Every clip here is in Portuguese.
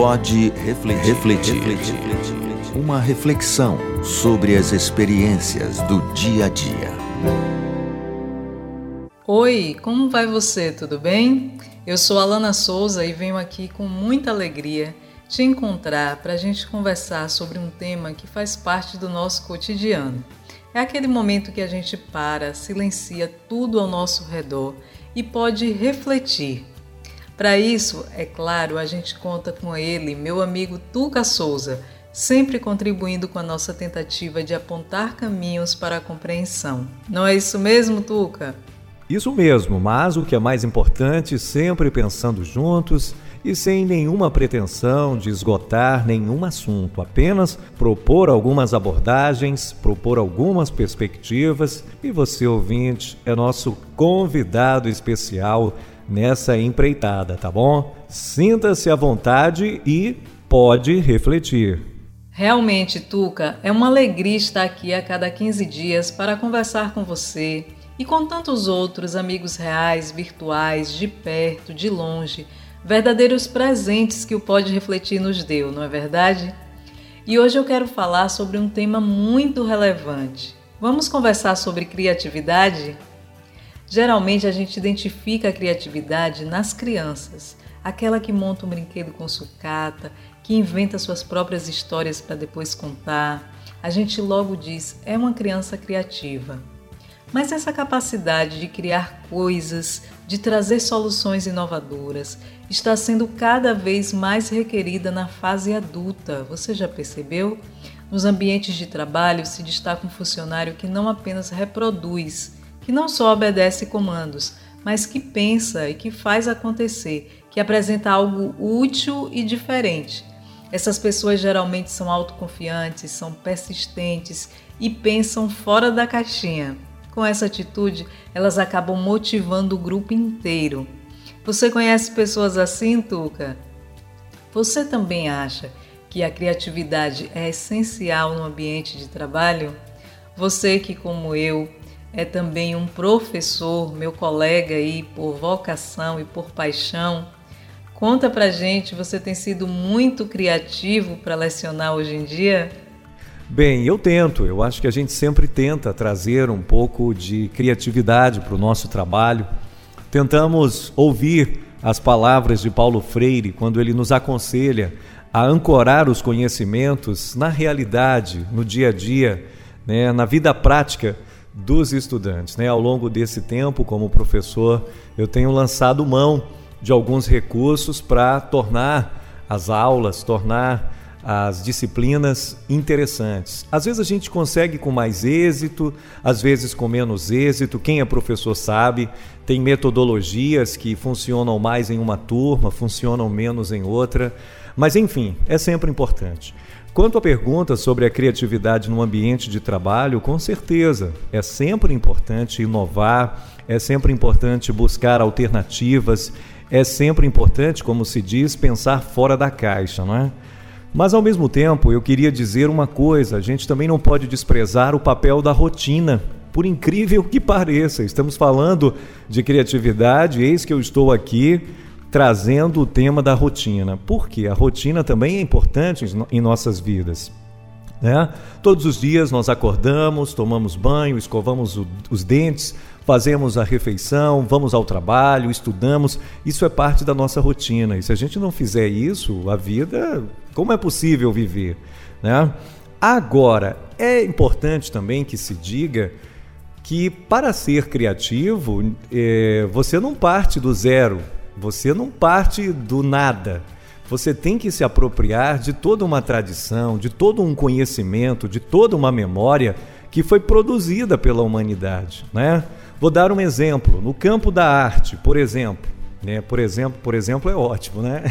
Pode refletir, refletir, refletir. Uma reflexão sobre as experiências do dia a dia. Oi, como vai você? Tudo bem? Eu sou Alana Souza e venho aqui com muita alegria te encontrar para a gente conversar sobre um tema que faz parte do nosso cotidiano. É aquele momento que a gente para, silencia tudo ao nosso redor e pode refletir. Para isso, é claro, a gente conta com ele, meu amigo Tuca Souza, sempre contribuindo com a nossa tentativa de apontar caminhos para a compreensão. Não é isso mesmo, Tuca? Isso mesmo, mas o que é mais importante, sempre pensando juntos e sem nenhuma pretensão de esgotar nenhum assunto, apenas propor algumas abordagens, propor algumas perspectivas e você, ouvinte, é nosso convidado especial nessa empreitada, tá bom? Sinta-se à vontade e pode refletir. Realmente, Tuca, é uma alegria estar aqui a cada 15 dias para conversar com você e com tantos outros amigos reais, virtuais, de perto, de longe verdadeiros presentes que o Pode Refletir nos deu, não é verdade? E hoje eu quero falar sobre um tema muito relevante. Vamos conversar sobre criatividade? Geralmente a gente identifica a criatividade nas crianças, aquela que monta um brinquedo com sucata, que inventa suas próprias histórias para depois contar. A gente logo diz, é uma criança criativa. Mas essa capacidade de criar coisas, de trazer soluções inovadoras, está sendo cada vez mais requerida na fase adulta. Você já percebeu? Nos ambientes de trabalho se destaca um funcionário que não apenas reproduz, que não só obedece comandos, mas que pensa e que faz acontecer, que apresenta algo útil e diferente. Essas pessoas geralmente são autoconfiantes, são persistentes e pensam fora da caixinha. Com essa atitude, elas acabam motivando o grupo inteiro. Você conhece pessoas assim, Tuca? Você também acha que a criatividade é essencial no ambiente de trabalho? Você que, como eu, é também um professor, meu colega aí por vocação e por paixão, conta pra gente, você tem sido muito criativo para lecionar hoje em dia? Bem, eu tento. Eu acho que a gente sempre tenta trazer um pouco de criatividade para o nosso trabalho. Tentamos ouvir as palavras de Paulo Freire quando ele nos aconselha a ancorar os conhecimentos na realidade, no dia a dia, né, na vida prática dos estudantes. Né? Ao longo desse tempo, como professor, eu tenho lançado mão de alguns recursos para tornar as aulas, tornar as disciplinas interessantes. Às vezes a gente consegue com mais êxito, às vezes com menos êxito. Quem é professor sabe, tem metodologias que funcionam mais em uma turma, funcionam menos em outra. Mas enfim, é sempre importante. Quanto à pergunta sobre a criatividade no ambiente de trabalho, com certeza é sempre importante inovar, é sempre importante buscar alternativas, é sempre importante, como se diz, pensar fora da caixa, não é? Mas ao mesmo tempo, eu queria dizer uma coisa: a gente também não pode desprezar o papel da rotina. Por incrível que pareça, estamos falando de criatividade, eis que eu estou aqui trazendo o tema da rotina. Porque a rotina também é importante em nossas vidas. Né? Todos os dias nós acordamos, tomamos banho, escovamos o, os dentes, fazemos a refeição, vamos ao trabalho, estudamos. Isso é parte da nossa rotina. E se a gente não fizer isso, a vida, como é possível viver? Né? Agora, é importante também que se diga que para ser criativo, é, você não parte do zero, você não parte do nada. Você tem que se apropriar de toda uma tradição, de todo um conhecimento, de toda uma memória que foi produzida pela humanidade, né? Vou dar um exemplo no campo da arte, por exemplo, né? Por exemplo, por exemplo é ótimo, né?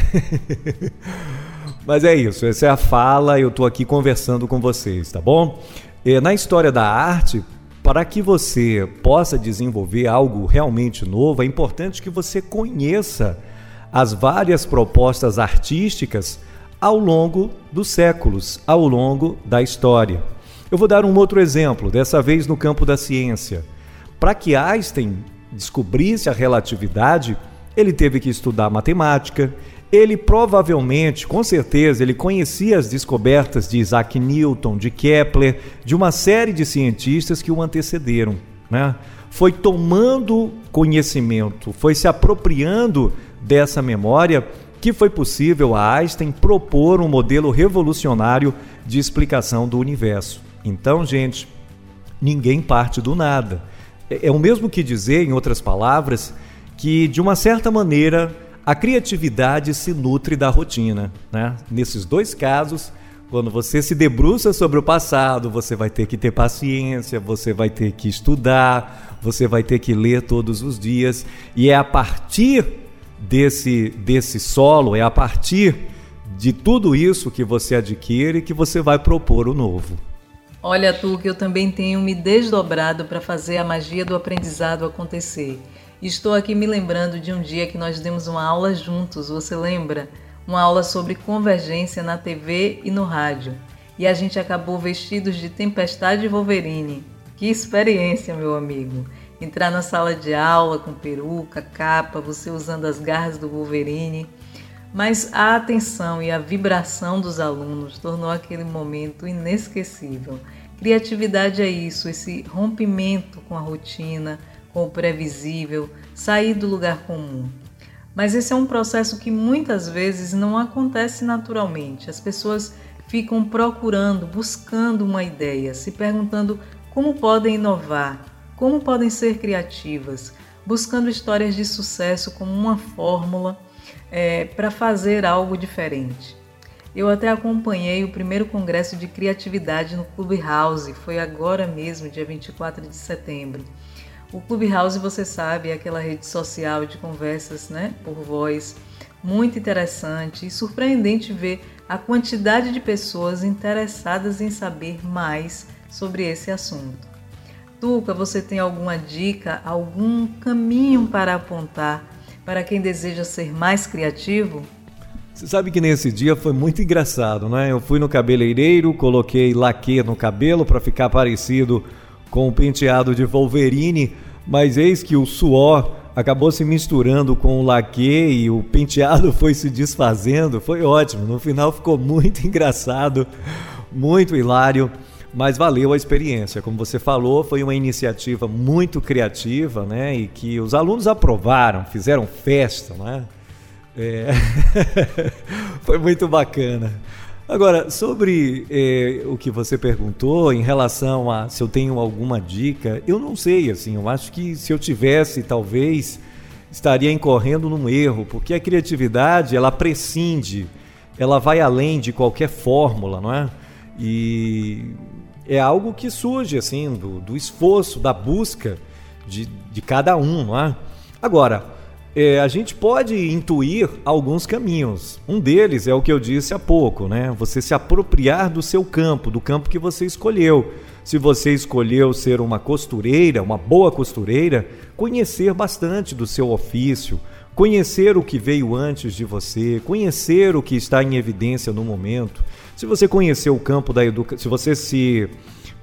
Mas é isso, essa é a fala, eu estou aqui conversando com vocês, tá bom? E na história da arte, para que você possa desenvolver algo realmente novo, é importante que você conheça as várias propostas artísticas ao longo dos séculos, ao longo da história. Eu vou dar um outro exemplo, dessa vez no campo da ciência. Para que Einstein descobrisse a relatividade, ele teve que estudar matemática, ele provavelmente, com certeza, ele conhecia as descobertas de Isaac Newton, de Kepler, de uma série de cientistas que o antecederam. Né? Foi tomando conhecimento, foi se apropriando dessa memória que foi possível a Einstein propor um modelo revolucionário de explicação do universo. Então, gente, ninguém parte do nada. É, é o mesmo que dizer, em outras palavras, que de uma certa maneira a criatividade se nutre da rotina. Né? Nesses dois casos, quando você se debruça sobre o passado, você vai ter que ter paciência, você vai ter que estudar, você vai ter que ler todos os dias, e é a partir desse, desse solo, é a partir de tudo isso que você adquire que você vai propor o novo. Olha, tu, que eu também tenho me desdobrado para fazer a magia do aprendizado acontecer. Estou aqui me lembrando de um dia que nós demos uma aula juntos, você lembra? Uma aula sobre convergência na TV e no rádio. E a gente acabou vestidos de Tempestade Wolverine. Que experiência, meu amigo! Entrar na sala de aula com peruca, capa, você usando as garras do Wolverine. Mas a atenção e a vibração dos alunos tornou aquele momento inesquecível. Criatividade é isso, esse rompimento com a rotina, com o previsível, sair do lugar comum. Mas esse é um processo que muitas vezes não acontece naturalmente. As pessoas ficam procurando, buscando uma ideia, se perguntando como podem inovar, como podem ser criativas, buscando histórias de sucesso como uma fórmula é, para fazer algo diferente. Eu até acompanhei o primeiro congresso de criatividade no Clubhouse, foi agora mesmo, dia 24 de setembro. O Clubhouse, você sabe, é aquela rede social de conversas né, por voz, muito interessante e surpreendente ver a quantidade de pessoas interessadas em saber mais sobre esse assunto. Tuca, você tem alguma dica, algum caminho para apontar para quem deseja ser mais criativo? Você sabe que nesse dia foi muito engraçado, né? Eu fui no cabeleireiro, coloquei laque no cabelo para ficar parecido com o penteado de Wolverine, mas eis que o suor acabou se misturando com o laque e o penteado foi se desfazendo. Foi ótimo, no final ficou muito engraçado, muito hilário, mas valeu a experiência. Como você falou, foi uma iniciativa muito criativa, né? E que os alunos aprovaram, fizeram festa, né? É... foi muito bacana. Agora, sobre eh, o que você perguntou em relação a se eu tenho alguma dica, eu não sei, assim, eu acho que se eu tivesse, talvez estaria incorrendo num erro, porque a criatividade, ela prescinde, ela vai além de qualquer fórmula, não é? E é algo que surge, assim, do, do esforço, da busca de, de cada um, não é? Agora, é, a gente pode intuir alguns caminhos. Um deles é o que eu disse há pouco, né? Você se apropriar do seu campo, do campo que você escolheu. Se você escolheu ser uma costureira, uma boa costureira, conhecer bastante do seu ofício, conhecer o que veio antes de você, conhecer o que está em evidência no momento. Se você conheceu o campo da educação, se você se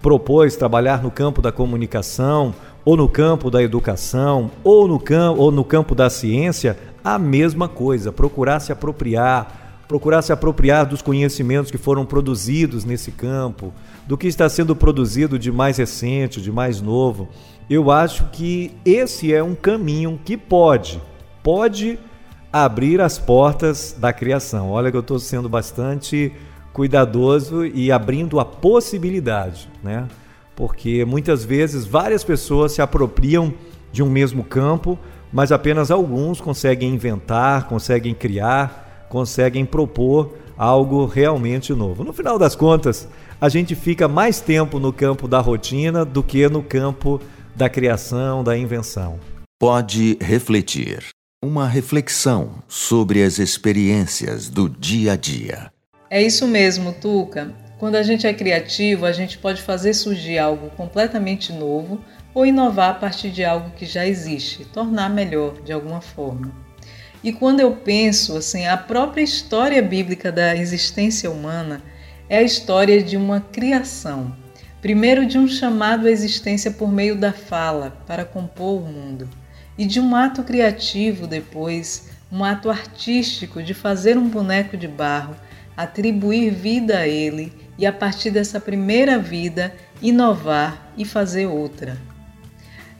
propôs trabalhar no campo da comunicação ou no campo da educação, ou no, campo, ou no campo da ciência, a mesma coisa, procurar se apropriar, procurar se apropriar dos conhecimentos que foram produzidos nesse campo, do que está sendo produzido de mais recente, de mais novo. Eu acho que esse é um caminho que pode, pode abrir as portas da criação. Olha que eu estou sendo bastante cuidadoso e abrindo a possibilidade, né? Porque muitas vezes várias pessoas se apropriam de um mesmo campo, mas apenas alguns conseguem inventar, conseguem criar, conseguem propor algo realmente novo. No final das contas, a gente fica mais tempo no campo da rotina do que no campo da criação, da invenção. Pode refletir. Uma reflexão sobre as experiências do dia a dia. É isso mesmo, Tuca. Quando a gente é criativo, a gente pode fazer surgir algo completamente novo ou inovar a partir de algo que já existe, tornar melhor de alguma forma. E quando eu penso assim, a própria história bíblica da existência humana é a história de uma criação. Primeiro, de um chamado à existência por meio da fala para compor o mundo, e de um ato criativo depois um ato artístico de fazer um boneco de barro, atribuir vida a ele e, a partir dessa primeira vida, inovar e fazer outra.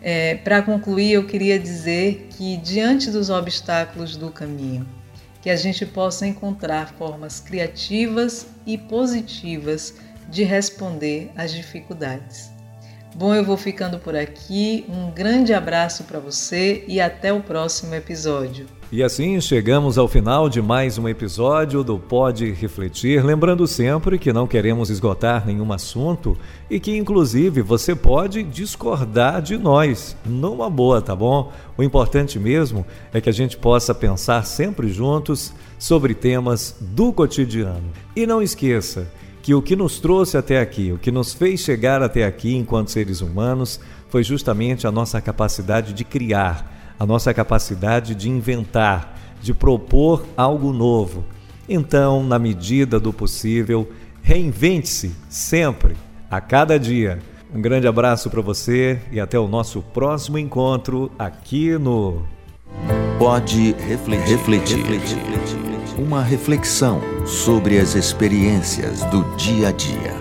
É, Para concluir, eu queria dizer que, diante dos obstáculos do caminho, que a gente possa encontrar formas criativas e positivas de responder às dificuldades. Bom, eu vou ficando por aqui. Um grande abraço para você e até o próximo episódio. E assim chegamos ao final de mais um episódio do Pode Refletir. Lembrando sempre que não queremos esgotar nenhum assunto e que, inclusive, você pode discordar de nós, numa boa, tá bom? O importante mesmo é que a gente possa pensar sempre juntos sobre temas do cotidiano. E não esqueça que o que nos trouxe até aqui, o que nos fez chegar até aqui enquanto seres humanos, foi justamente a nossa capacidade de criar, a nossa capacidade de inventar, de propor algo novo. Então, na medida do possível, reinvente-se sempre, a cada dia. Um grande abraço para você e até o nosso próximo encontro aqui no Pode refletir. refletir. refletir uma reflexão sobre as experiências do dia a dia.